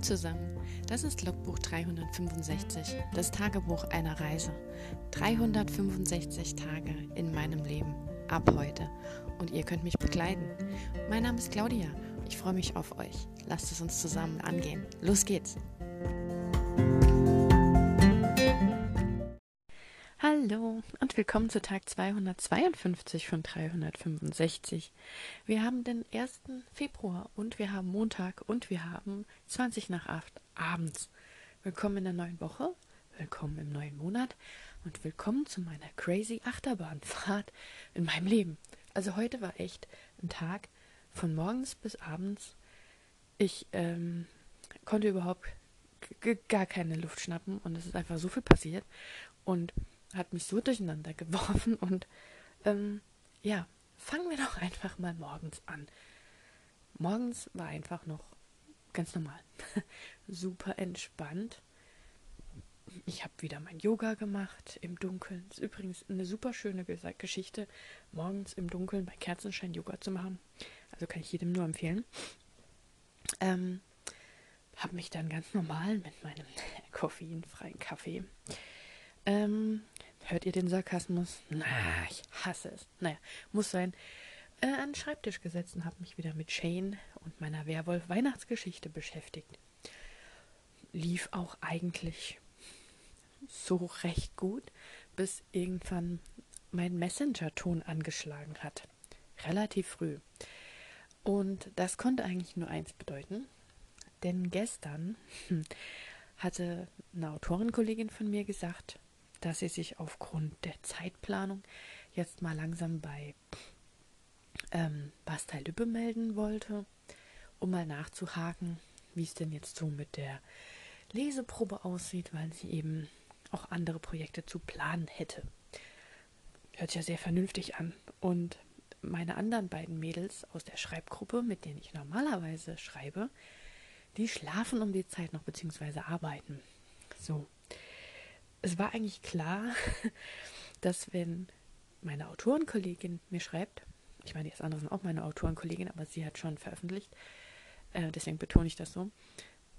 Zusammen, das ist Logbuch 365, das Tagebuch einer Reise. 365 Tage in meinem Leben, ab heute. Und ihr könnt mich begleiten. Mein Name ist Claudia, ich freue mich auf euch. Lasst es uns zusammen angehen. Los geht's! Hallo und willkommen zu Tag 252 von 365. Wir haben den 1. Februar und wir haben Montag und wir haben 20 nach 8 abends. Willkommen in der neuen Woche, willkommen im neuen Monat und willkommen zu meiner crazy Achterbahnfahrt in meinem Leben. Also heute war echt ein Tag von morgens bis abends. Ich ähm, konnte überhaupt gar keine Luft schnappen und es ist einfach so viel passiert und hat mich so durcheinander geworfen und ähm, ja, fangen wir doch einfach mal morgens an. Morgens war einfach noch ganz normal. Super entspannt. Ich habe wieder mein Yoga gemacht im Dunkeln. Ist übrigens eine super schöne Geschichte, morgens im Dunkeln bei Kerzenschein Yoga zu machen. Also kann ich jedem nur empfehlen. Ähm, habe mich dann ganz normal mit meinem koffeinfreien Kaffee ähm, hört ihr den Sarkasmus? Na, ich hasse es. Naja, muss sein. Äh, an den Schreibtisch gesetzt und habe mich wieder mit Shane und meiner Werwolf-Weihnachtsgeschichte beschäftigt. Lief auch eigentlich so recht gut, bis irgendwann mein Messenger-Ton angeschlagen hat. Relativ früh. Und das konnte eigentlich nur eins bedeuten. Denn gestern hatte eine Autorenkollegin von mir gesagt, dass sie sich aufgrund der Zeitplanung jetzt mal langsam bei ähm, Bastei Lübbe melden wollte, um mal nachzuhaken, wie es denn jetzt so mit der Leseprobe aussieht, weil sie eben auch andere Projekte zu planen hätte. Hört ja sehr vernünftig an. Und meine anderen beiden Mädels aus der Schreibgruppe, mit denen ich normalerweise schreibe, die schlafen um die Zeit noch beziehungsweise arbeiten. So es war eigentlich klar, dass wenn meine Autorenkollegin mir schreibt, ich meine, die andere sind auch meine Autorenkollegin, aber sie hat schon veröffentlicht, äh, deswegen betone ich das so,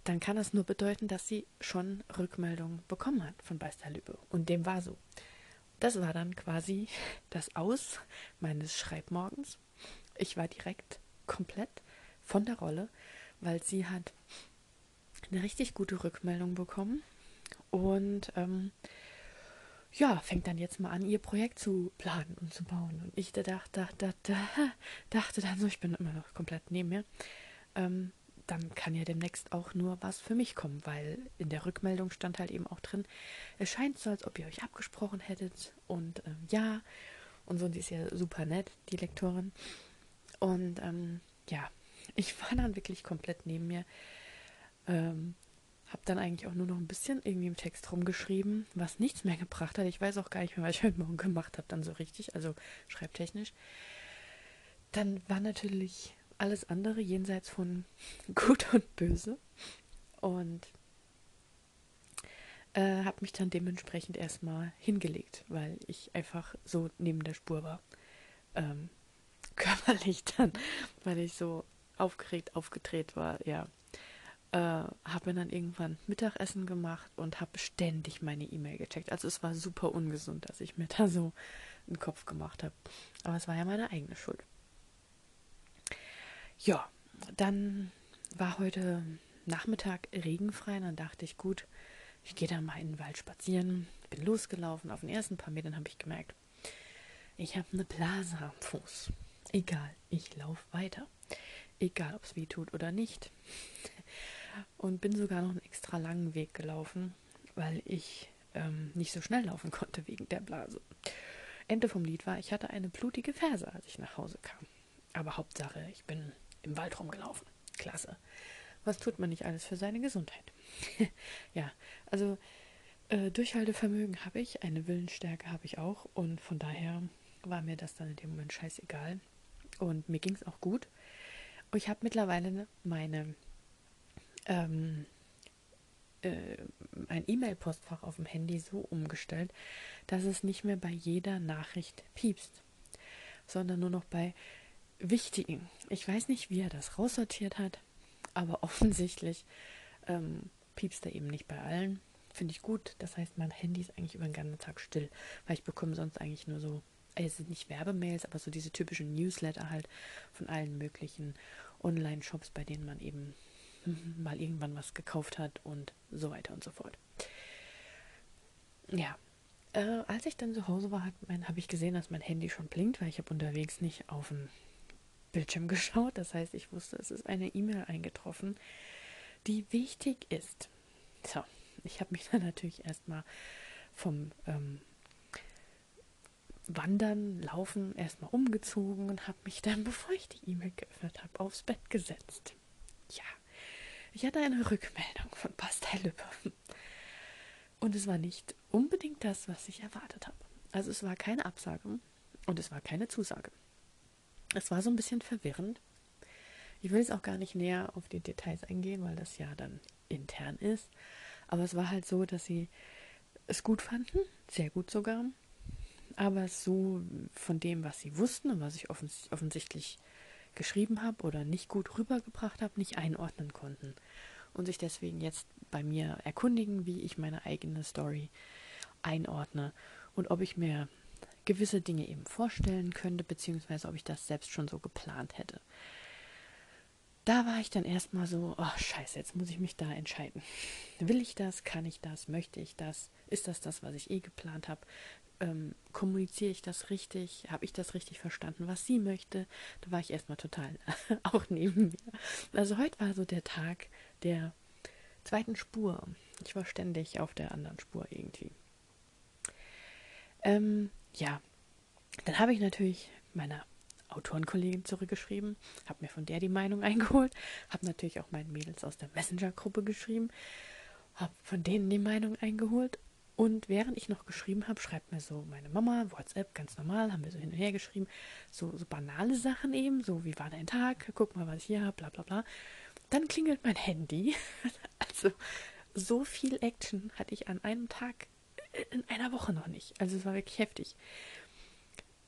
dann kann das nur bedeuten, dass sie schon Rückmeldungen bekommen hat von Beisterlübe. Und dem war so. Das war dann quasi das Aus meines Schreibmorgens. Ich war direkt komplett von der Rolle, weil sie hat eine richtig gute Rückmeldung bekommen und ähm, ja, fängt dann jetzt mal an, ihr Projekt zu planen und zu bauen. Und ich dachte, dachte, dachte dann so, ich bin immer noch komplett neben mir, ähm, dann kann ja demnächst auch nur was für mich kommen, weil in der Rückmeldung stand halt eben auch drin, es scheint so, als ob ihr euch abgesprochen hättet und ähm, ja, und so, und die ist ja super nett, die Lektorin. Und ähm, ja, ich war dann wirklich komplett neben mir. Ähm, habe dann eigentlich auch nur noch ein bisschen irgendwie im Text rumgeschrieben, was nichts mehr gebracht hat. Ich weiß auch gar nicht mehr, was ich heute Morgen gemacht habe, dann so richtig, also schreibtechnisch. Dann war natürlich alles andere jenseits von gut und böse. Und äh, habe mich dann dementsprechend erstmal hingelegt, weil ich einfach so neben der Spur war. Ähm, körperlich dann, weil ich so aufgeregt aufgedreht war, ja äh, habe mir dann irgendwann Mittagessen gemacht und habe ständig meine E-Mail gecheckt. Also es war super ungesund, dass ich mir da so einen Kopf gemacht habe. Aber es war ja meine eigene Schuld. Ja, dann war heute Nachmittag regenfrei. Und dann dachte ich, gut, ich gehe dann mal in den Wald spazieren. Bin losgelaufen. Auf den ersten paar Metern habe ich gemerkt, ich habe eine Blase am Fuß. Egal, ich laufe weiter. Egal, ob es weh tut oder nicht und bin sogar noch einen extra langen Weg gelaufen, weil ich ähm, nicht so schnell laufen konnte wegen der Blase. Ende vom Lied war, ich hatte eine blutige Ferse, als ich nach Hause kam. Aber Hauptsache, ich bin im Wald rumgelaufen. Klasse. Was tut man nicht alles für seine Gesundheit? ja, also äh, Durchhaltevermögen habe ich, eine Willensstärke habe ich auch und von daher war mir das dann in dem Moment scheißegal. Und mir ging es auch gut. Und ich habe mittlerweile meine ähm, äh, ein E-Mail-Postfach auf dem Handy so umgestellt, dass es nicht mehr bei jeder Nachricht piepst, sondern nur noch bei wichtigen. Ich weiß nicht, wie er das raussortiert hat, aber offensichtlich ähm, piepst er eben nicht bei allen. Finde ich gut. Das heißt, mein Handy ist eigentlich über den ganzen Tag still, weil ich bekomme sonst eigentlich nur so, äh, es sind nicht Werbemails, aber so diese typischen Newsletter halt von allen möglichen Online-Shops, bei denen man eben mal irgendwann was gekauft hat und so weiter und so fort. Ja, äh, als ich dann zu Hause war, habe ich gesehen, dass mein Handy schon blinkt, weil ich habe unterwegs nicht auf den Bildschirm geschaut. Das heißt, ich wusste, es ist eine E-Mail eingetroffen, die wichtig ist. So, ich habe mich dann natürlich erstmal vom ähm, Wandern, Laufen erstmal umgezogen und habe mich dann, bevor ich die E-Mail geöffnet habe, aufs Bett gesetzt. Ja, ich hatte eine Rückmeldung von Pastor Lübbe. Und es war nicht unbedingt das, was ich erwartet habe. Also es war keine Absage und es war keine Zusage. Es war so ein bisschen verwirrend. Ich will jetzt auch gar nicht näher auf die Details eingehen, weil das ja dann intern ist. Aber es war halt so, dass sie es gut fanden, sehr gut sogar. Aber so von dem, was sie wussten und was ich offens offensichtlich geschrieben habe oder nicht gut rübergebracht habe, nicht einordnen konnten. Und sich deswegen jetzt bei mir erkundigen, wie ich meine eigene Story einordne und ob ich mir gewisse Dinge eben vorstellen könnte, beziehungsweise ob ich das selbst schon so geplant hätte. Da war ich dann erstmal so, oh scheiße, jetzt muss ich mich da entscheiden. Will ich das? Kann ich das? Möchte ich das? Ist das das, was ich eh geplant habe? Ähm, kommuniziere ich das richtig? Habe ich das richtig verstanden, was sie möchte? Da war ich erstmal total auch neben mir. Also heute war so der Tag der zweiten Spur. Ich war ständig auf der anderen Spur irgendwie. Ähm, ja, dann habe ich natürlich meiner Autorenkollegin zurückgeschrieben, habe mir von der die Meinung eingeholt, habe natürlich auch meinen Mädels aus der Messenger-Gruppe geschrieben, habe von denen die Meinung eingeholt und während ich noch geschrieben habe, schreibt mir so meine Mama, WhatsApp, ganz normal, haben wir so hin und her geschrieben, so, so banale Sachen eben, so wie war dein Tag, guck mal, was ich hier habe, bla bla bla. Dann klingelt mein Handy. Also so viel Action hatte ich an einem Tag in einer Woche noch nicht. Also es war wirklich heftig.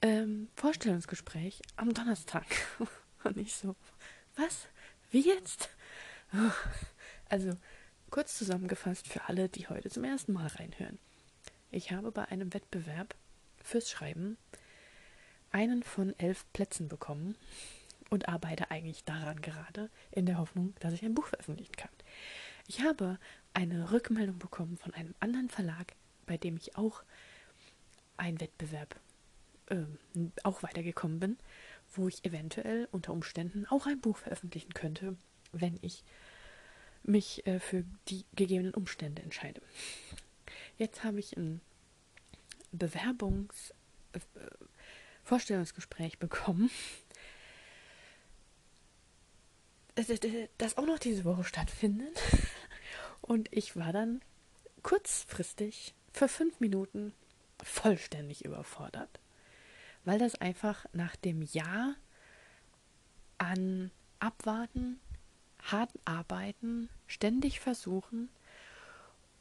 Ähm, Vorstellungsgespräch am Donnerstag. Und ich so, was? Wie jetzt? Also, kurz zusammengefasst für alle, die heute zum ersten Mal reinhören. Ich habe bei einem Wettbewerb fürs Schreiben einen von elf Plätzen bekommen und arbeite eigentlich daran gerade, in der Hoffnung, dass ich ein Buch veröffentlichen kann. Ich habe eine Rückmeldung bekommen von einem anderen Verlag, bei dem ich auch einen Wettbewerb äh, auch weitergekommen bin, wo ich eventuell unter Umständen auch ein Buch veröffentlichen könnte, wenn ich mich äh, für die gegebenen Umstände entscheide. Jetzt habe ich ein Bewerbungs äh, Vorstellungsgespräch bekommen das auch noch diese Woche stattfindet. Und ich war dann kurzfristig für fünf Minuten vollständig überfordert. Weil das einfach nach dem Jahr an Abwarten, hart arbeiten, ständig versuchen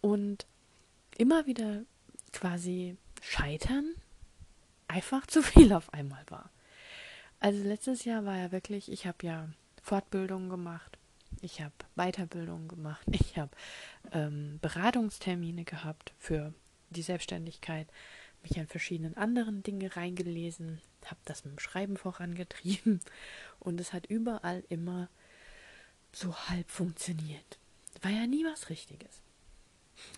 und immer wieder quasi scheitern, einfach zu viel auf einmal war. Also letztes Jahr war ja wirklich, ich habe ja Fortbildungen gemacht, ich habe Weiterbildungen gemacht, ich habe ähm, Beratungstermine gehabt für die Selbstständigkeit, mich an verschiedenen anderen Dinge reingelesen, habe das mit dem Schreiben vorangetrieben und es hat überall immer so halb funktioniert. War ja nie was Richtiges.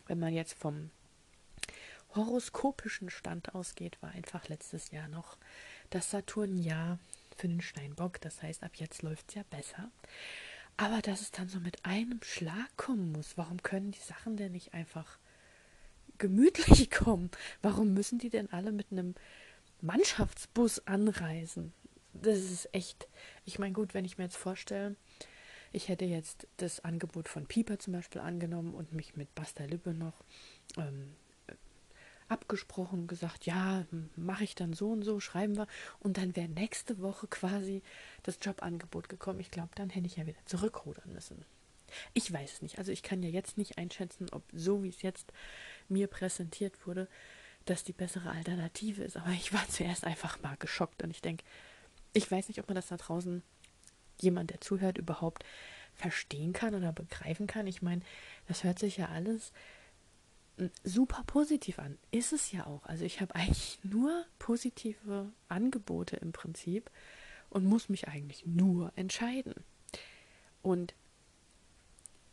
Wenn man jetzt vom horoskopischen Stand ausgeht, war einfach letztes Jahr noch das Saturnjahr für den Steinbock. Das heißt, ab jetzt läuft es ja besser. Aber dass es dann so mit einem Schlag kommen muss, warum können die Sachen denn nicht einfach gemütlich kommen? Warum müssen die denn alle mit einem Mannschaftsbus anreisen? Das ist echt. Ich meine, gut, wenn ich mir jetzt vorstelle, ich hätte jetzt das Angebot von Pieper zum Beispiel angenommen und mich mit Basta Lippe noch ähm, abgesprochen, gesagt, ja, mache ich dann so und so, schreiben wir. Und dann wäre nächste Woche quasi das Jobangebot gekommen. Ich glaube, dann hätte ich ja wieder zurückrudern müssen. Ich weiß es nicht. Also ich kann ja jetzt nicht einschätzen, ob so wie es jetzt mir präsentiert wurde, das die bessere Alternative ist. Aber ich war zuerst einfach mal geschockt und ich denke, ich weiß nicht, ob man das da draußen, jemand, der zuhört, überhaupt verstehen kann oder begreifen kann. Ich meine, das hört sich ja alles super positiv an. Ist es ja auch. Also ich habe eigentlich nur positive Angebote im Prinzip und muss mich eigentlich nur entscheiden. Und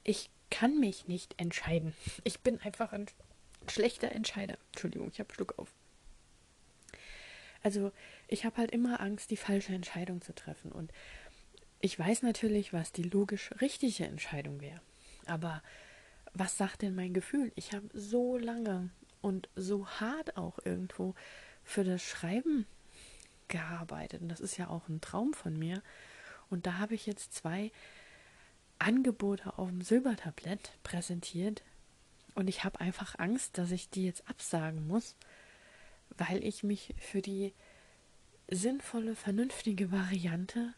ich kann mich nicht entscheiden. Ich bin einfach ein schlechter Entscheider. Entschuldigung, ich habe Schluck auf. Also ich habe halt immer Angst, die falsche Entscheidung zu treffen. Und ich weiß natürlich, was die logisch richtige Entscheidung wäre. Aber was sagt denn mein Gefühl? Ich habe so lange und so hart auch irgendwo für das Schreiben gearbeitet. Und das ist ja auch ein Traum von mir. Und da habe ich jetzt zwei Angebote auf dem Silbertablett präsentiert. Und ich habe einfach Angst, dass ich die jetzt absagen muss, weil ich mich für die sinnvolle, vernünftige Variante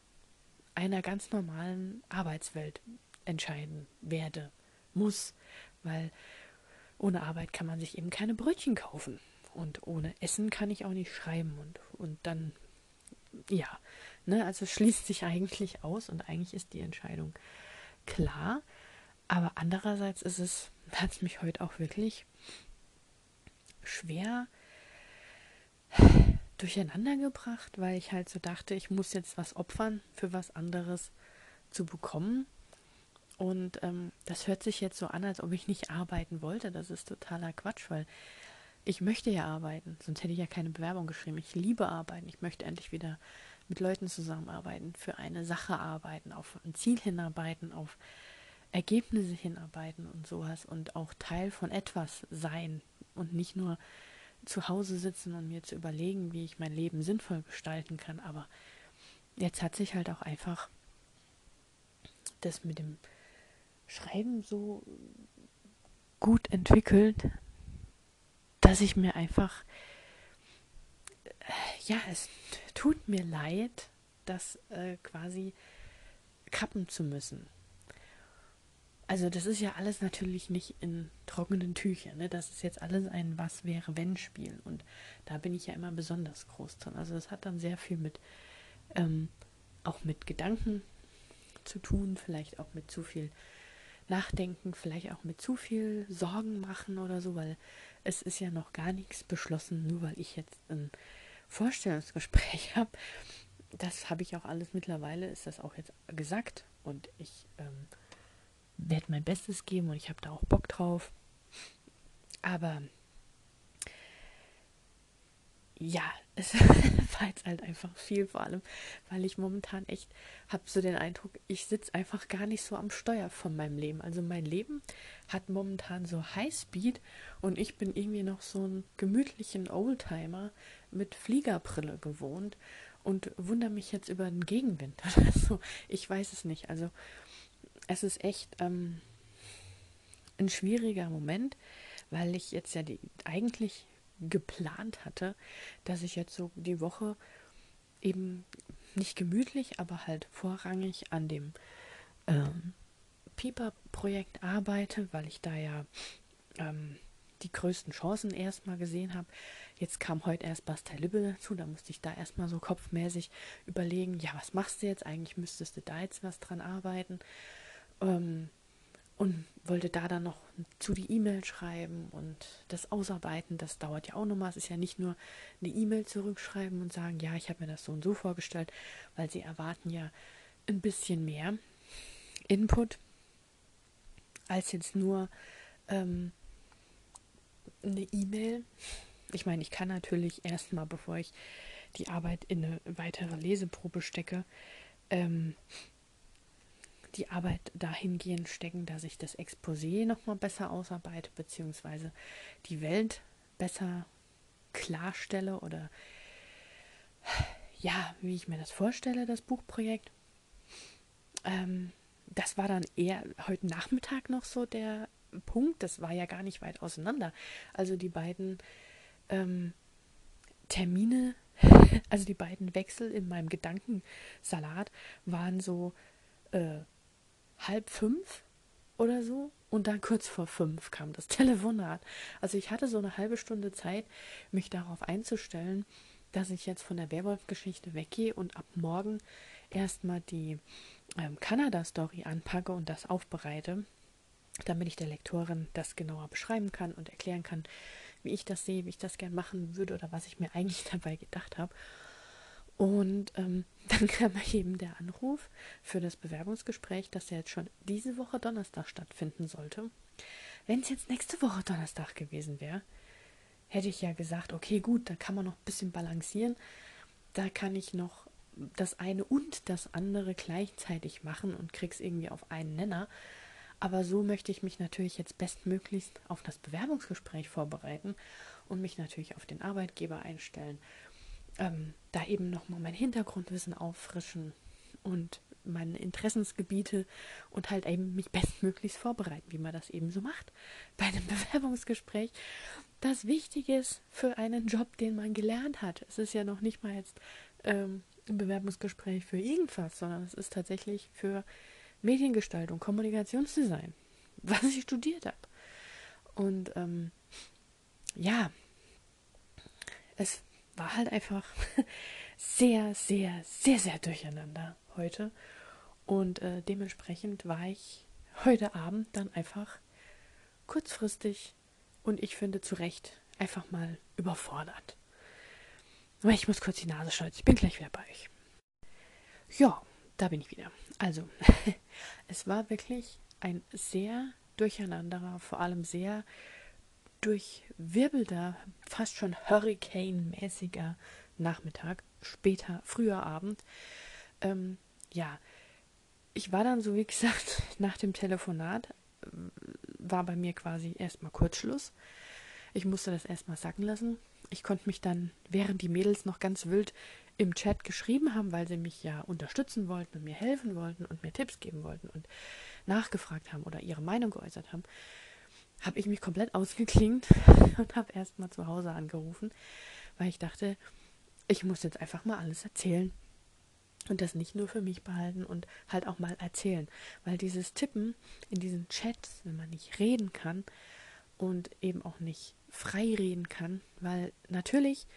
einer ganz normalen Arbeitswelt entscheiden werde, muss, weil ohne Arbeit kann man sich eben keine Brötchen kaufen. Und ohne Essen kann ich auch nicht schreiben. Und, und dann, ja, ne, also schließt sich eigentlich aus und eigentlich ist die Entscheidung klar, aber andererseits ist es, hat es mich heute auch wirklich schwer durcheinander gebracht, weil ich halt so dachte, ich muss jetzt was opfern für was anderes zu bekommen. Und ähm, das hört sich jetzt so an, als ob ich nicht arbeiten wollte. Das ist totaler Quatsch, weil ich möchte ja arbeiten, sonst hätte ich ja keine Bewerbung geschrieben. Ich liebe arbeiten. Ich möchte endlich wieder mit Leuten zusammenarbeiten, für eine Sache arbeiten, auf ein Ziel hinarbeiten, auf Ergebnisse hinarbeiten und sowas und auch Teil von etwas sein und nicht nur zu Hause sitzen und mir zu überlegen, wie ich mein Leben sinnvoll gestalten kann. Aber jetzt hat sich halt auch einfach das mit dem Schreiben so gut entwickelt, dass ich mir einfach, ja, es tut mir leid, das äh, quasi kappen zu müssen. Also das ist ja alles natürlich nicht in trockenen Tüchern. Ne? Das ist jetzt alles ein Was wäre wenn Spiel. Und da bin ich ja immer besonders groß drin. Also das hat dann sehr viel mit ähm, auch mit Gedanken zu tun, vielleicht auch mit zu viel Nachdenken, vielleicht auch mit zu viel Sorgen machen oder so, weil es ist ja noch gar nichts beschlossen, nur weil ich jetzt ein Vorstellungsgespräch habe. Das habe ich auch alles mittlerweile, ist das auch jetzt gesagt und ich ähm, werde mein Bestes geben und ich habe da auch Bock drauf. Aber ja, es war jetzt halt einfach viel, vor allem, weil ich momentan echt habe so den Eindruck, ich sitze einfach gar nicht so am Steuer von meinem Leben. Also mein Leben hat momentan so Highspeed und ich bin irgendwie noch so ein gemütlichen Oldtimer mit Fliegerbrille gewohnt und wundere mich jetzt über den Gegenwind oder so. Ich weiß es nicht. Also es ist echt ähm, ein schwieriger Moment, weil ich jetzt ja die, eigentlich geplant hatte, dass ich jetzt so die Woche eben nicht gemütlich, aber halt vorrangig an dem ähm, Pieper-Projekt arbeite, weil ich da ja ähm, die größten Chancen erstmal gesehen habe. Jetzt kam heute erst Bastei Lübbe dazu, da musste ich da erstmal so kopfmäßig überlegen, ja, was machst du jetzt? Eigentlich müsstest du da jetzt was dran arbeiten. Ähm, und wollte da dann noch zu die E-Mail schreiben und das ausarbeiten. Das dauert ja auch nochmal. Es ist ja nicht nur eine E-Mail zurückschreiben und sagen, ja, ich habe mir das so und so vorgestellt, weil sie erwarten ja ein bisschen mehr Input als jetzt nur ähm, eine E-Mail. Ich meine, ich kann natürlich erstmal, bevor ich die Arbeit in eine weitere Leseprobe stecke, ähm, die Arbeit dahingehend stecken, dass ich das Exposé nochmal besser ausarbeite, beziehungsweise die Welt besser klarstelle oder ja, wie ich mir das vorstelle, das Buchprojekt. Ähm, das war dann eher heute Nachmittag noch so der Punkt. Das war ja gar nicht weit auseinander. Also die beiden ähm, Termine, also die beiden Wechsel in meinem Gedankensalat waren so äh, halb fünf oder so. Und dann kurz vor fünf kam das Telefonat. Also ich hatte so eine halbe Stunde Zeit, mich darauf einzustellen, dass ich jetzt von der Werwolf-Geschichte weggehe und ab morgen erstmal die ähm, Kanada-Story anpacke und das aufbereite, damit ich der Lektorin das genauer beschreiben kann und erklären kann, wie ich das sehe, wie ich das gern machen würde oder was ich mir eigentlich dabei gedacht habe. Und ähm, dann kam eben der Anruf für das Bewerbungsgespräch, das ja jetzt schon diese Woche Donnerstag stattfinden sollte. Wenn es jetzt nächste Woche Donnerstag gewesen wäre, hätte ich ja gesagt, okay, gut, da kann man noch ein bisschen balancieren. Da kann ich noch das eine und das andere gleichzeitig machen und krieg's irgendwie auf einen Nenner. Aber so möchte ich mich natürlich jetzt bestmöglichst auf das Bewerbungsgespräch vorbereiten und mich natürlich auf den Arbeitgeber einstellen. Ähm, da eben nochmal mein Hintergrundwissen auffrischen und meine Interessensgebiete und halt eben mich bestmöglichst vorbereiten, wie man das eben so macht bei einem Bewerbungsgespräch. Das Wichtige ist für einen Job, den man gelernt hat. Es ist ja noch nicht mal jetzt ähm, ein Bewerbungsgespräch für irgendwas, sondern es ist tatsächlich für Mediengestaltung, Kommunikationsdesign, was ich studiert habe. Und ähm, ja, es war halt einfach sehr, sehr, sehr, sehr durcheinander heute. Und äh, dementsprechend war ich heute Abend dann einfach kurzfristig und ich finde zu Recht einfach mal überfordert. Aber ich muss kurz die Nase schneuzen. Ich bin gleich wieder bei euch. Ja, da bin ich wieder. Also, es war wirklich ein sehr durcheinanderer, vor allem sehr durchwirbelter, fast schon Hurricane-mäßiger Nachmittag, später, früher Abend. Ähm, ja, ich war dann so, wie gesagt, nach dem Telefonat, war bei mir quasi erstmal Kurzschluss. Ich musste das erstmal sacken lassen. Ich konnte mich dann, während die Mädels noch ganz wild im Chat geschrieben haben, weil sie mich ja unterstützen wollten und mir helfen wollten und mir Tipps geben wollten und nachgefragt haben oder ihre Meinung geäußert haben, habe ich mich komplett ausgeklingt und habe erstmal zu Hause angerufen, weil ich dachte, ich muss jetzt einfach mal alles erzählen und das nicht nur für mich behalten und halt auch mal erzählen, weil dieses Tippen in diesen Chats, wenn man nicht reden kann und eben auch nicht frei reden kann, weil natürlich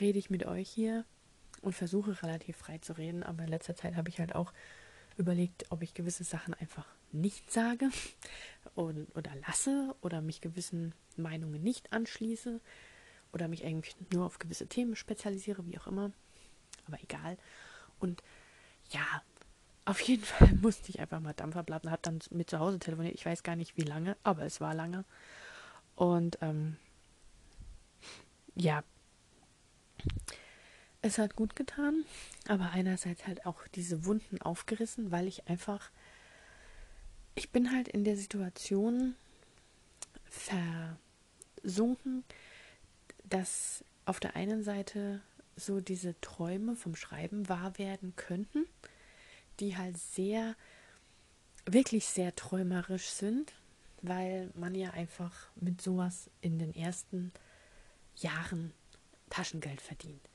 rede ich mit euch hier und versuche relativ frei zu reden, aber in letzter Zeit habe ich halt auch überlegt, ob ich gewisse Sachen einfach nicht sage oder, oder lasse oder mich gewissen Meinungen nicht anschließe oder mich eigentlich nur auf gewisse Themen spezialisiere, wie auch immer. Aber egal. Und ja, auf jeden Fall musste ich einfach mal Dampfer blasen, habe dann mit zu Hause telefoniert. Ich weiß gar nicht wie lange, aber es war lange. Und ähm, ja, es hat gut getan, aber einerseits halt auch diese Wunden aufgerissen, weil ich einfach, ich bin halt in der Situation versunken, dass auf der einen Seite so diese Träume vom Schreiben wahr werden könnten, die halt sehr, wirklich sehr träumerisch sind, weil man ja einfach mit sowas in den ersten Jahren Taschengeld verdient.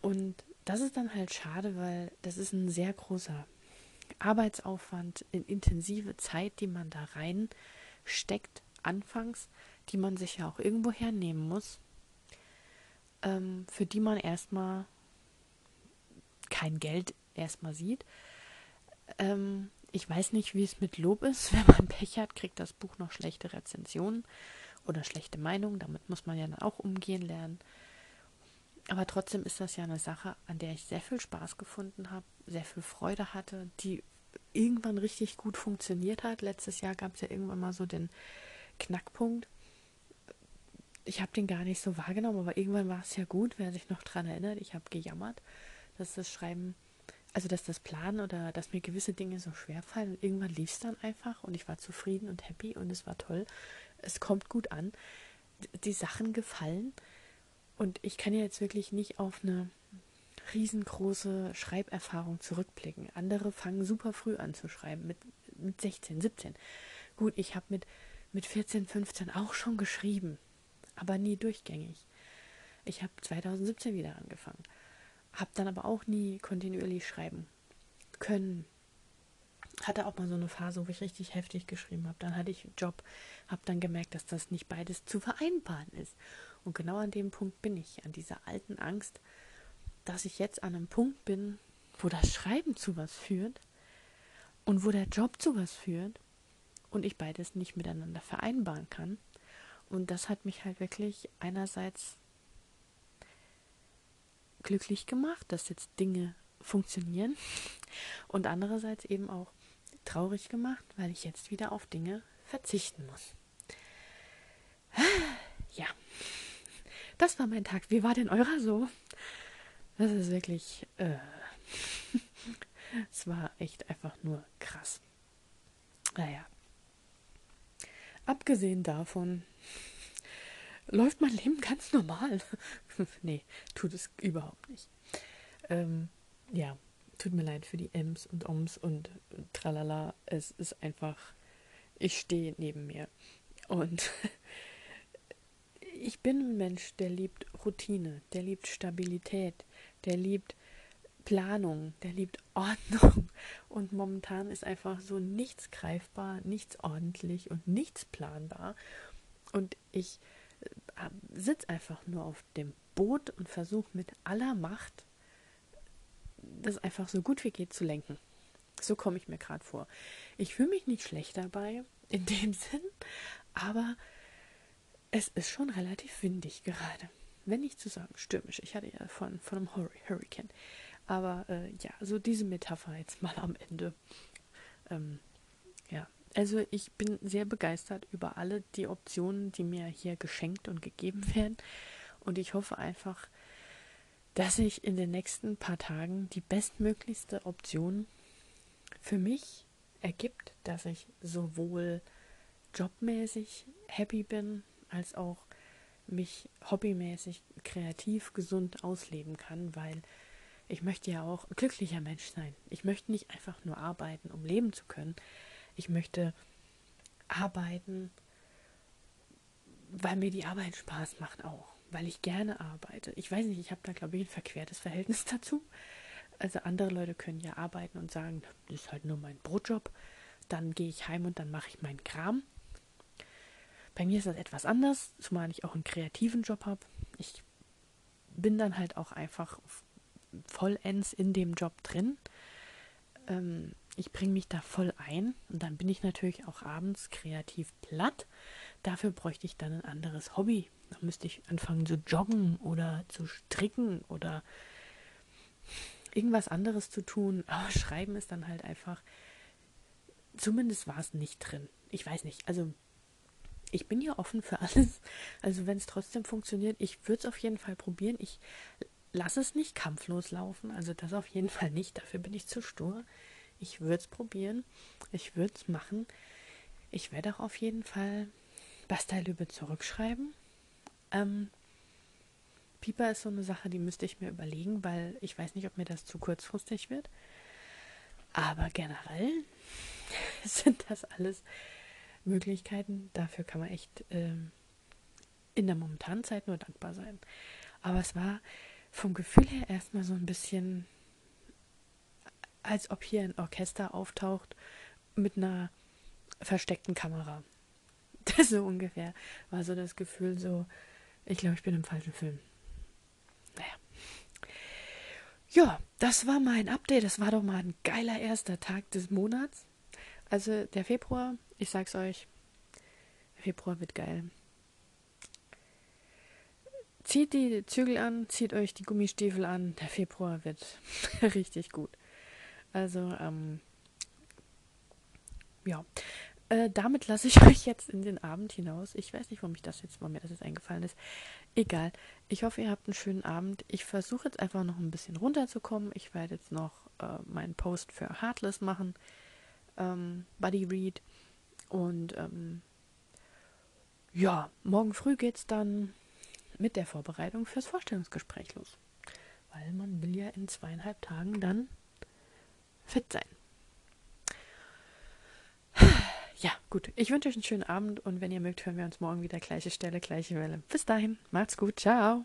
Und das ist dann halt schade, weil das ist ein sehr großer Arbeitsaufwand, in intensive Zeit, die man da reinsteckt, anfangs, die man sich ja auch irgendwo hernehmen muss, ähm, für die man erstmal kein Geld erstmal sieht. Ähm, ich weiß nicht, wie es mit Lob ist. Wenn man Pech hat, kriegt das Buch noch schlechte Rezensionen oder schlechte Meinungen. Damit muss man ja dann auch umgehen lernen. Aber trotzdem ist das ja eine Sache, an der ich sehr viel Spaß gefunden habe, sehr viel Freude hatte, die irgendwann richtig gut funktioniert hat. Letztes Jahr gab es ja irgendwann mal so den Knackpunkt. Ich habe den gar nicht so wahrgenommen, aber irgendwann war es ja gut, wer sich noch daran erinnert. Ich habe gejammert, dass das Schreiben, also dass das Planen oder dass mir gewisse Dinge so schwer fallen. Und irgendwann lief es dann einfach und ich war zufrieden und happy und es war toll. Es kommt gut an. Die Sachen gefallen und ich kann ja jetzt wirklich nicht auf eine riesengroße Schreiberfahrung zurückblicken. Andere fangen super früh an zu schreiben, mit, mit 16, 17. Gut, ich habe mit, mit 14, 15 auch schon geschrieben, aber nie durchgängig. Ich habe 2017 wieder angefangen, habe dann aber auch nie kontinuierlich schreiben können. Hatte auch mal so eine Phase, wo ich richtig heftig geschrieben habe. Dann hatte ich einen Job, habe dann gemerkt, dass das nicht beides zu vereinbaren ist. Und genau an dem Punkt bin ich, an dieser alten Angst, dass ich jetzt an einem Punkt bin, wo das Schreiben zu was führt und wo der Job zu was führt und ich beides nicht miteinander vereinbaren kann. Und das hat mich halt wirklich einerseits glücklich gemacht, dass jetzt Dinge funktionieren und andererseits eben auch traurig gemacht, weil ich jetzt wieder auf Dinge verzichten muss. Ja, das war mein Tag. Wie war denn eurer so? Das ist wirklich, äh, es war echt einfach nur krass. Naja. Abgesehen davon läuft mein Leben ganz normal. nee, tut es überhaupt nicht. Ähm, ja, tut mir leid für die Ems und Oms und tralala. Es ist einfach, ich stehe neben mir. Und ich bin ein Mensch, der liebt Routine, der liebt Stabilität, der liebt Planung, der liebt Ordnung. Und momentan ist einfach so nichts greifbar, nichts ordentlich und nichts planbar. Und ich äh, sitze einfach nur auf dem Boot und versuche mit aller Macht das einfach so gut wie geht zu lenken. So komme ich mir gerade vor. Ich fühle mich nicht schlecht dabei, in dem Sinn, aber es ist schon relativ windig gerade. Wenn nicht zu sagen stürmisch. Ich hatte ja von, von einem Hurricane. Aber äh, ja, so diese Metapher jetzt mal am Ende. Ähm, ja, also ich bin sehr begeistert über alle die Optionen, die mir hier geschenkt und gegeben werden. Und ich hoffe einfach, dass sich in den nächsten paar Tagen die bestmöglichste Option für mich ergibt, dass ich sowohl jobmäßig happy bin, als auch mich hobbymäßig kreativ gesund ausleben kann, weil ich möchte ja auch ein glücklicher Mensch sein. Ich möchte nicht einfach nur arbeiten, um leben zu können. Ich möchte arbeiten, weil mir die Arbeit Spaß macht auch weil ich gerne arbeite. Ich weiß nicht, ich habe da, glaube ich, ein verquertes Verhältnis dazu. Also andere Leute können ja arbeiten und sagen, das ist halt nur mein Brotjob. Dann gehe ich heim und dann mache ich meinen Kram. Bei mir ist das etwas anders, zumal ich auch einen kreativen Job habe. Ich bin dann halt auch einfach vollends in dem Job drin. Ähm, ich bringe mich da voll ein und dann bin ich natürlich auch abends kreativ platt. Dafür bräuchte ich dann ein anderes Hobby, dann müsste ich anfangen zu joggen oder zu stricken oder irgendwas anderes zu tun. Aber Schreiben ist dann halt einfach. Zumindest war es nicht drin. Ich weiß nicht. Also, ich bin ja offen für alles. Also, wenn es trotzdem funktioniert, ich würde es auf jeden Fall probieren. Ich lasse es nicht kampflos laufen. Also, das auf jeden Fall nicht. Dafür bin ich zu stur. Ich würde es probieren. Ich würde es machen. Ich werde auch auf jeden Fall Bastelübe zurückschreiben. Ähm, Pieper ist so eine Sache, die müsste ich mir überlegen, weil ich weiß nicht, ob mir das zu kurzfristig wird. Aber generell sind das alles Möglichkeiten. Dafür kann man echt ähm, in der momentanen Zeit nur dankbar sein. Aber es war vom Gefühl her erstmal so ein bisschen, als ob hier ein Orchester auftaucht mit einer versteckten Kamera. so ungefähr war so das Gefühl, so, ich glaube, ich bin im falschen Film. Naja. Ja, das war mein Update. Das war doch mal ein geiler erster Tag des Monats. Also der Februar, ich sag's euch, der Februar wird geil. Zieht die Zügel an, zieht euch die Gummistiefel an. Der Februar wird richtig gut. Also, ähm, ja. Äh, damit lasse ich euch jetzt in den Abend hinaus. Ich weiß nicht, warum ich das jetzt, warum mir das jetzt eingefallen ist. Egal. Ich hoffe, ihr habt einen schönen Abend. Ich versuche jetzt einfach noch ein bisschen runterzukommen. Ich werde jetzt noch äh, meinen Post für Heartless machen. Ähm, Buddy Read. Und ähm, ja, morgen früh geht es dann mit der Vorbereitung fürs Vorstellungsgespräch los. Weil man will ja in zweieinhalb Tagen dann fit sein. Ja, gut. Ich wünsche euch einen schönen Abend und wenn ihr mögt, hören wir uns morgen wieder gleiche Stelle, gleiche Welle. Bis dahin, macht's gut. Ciao.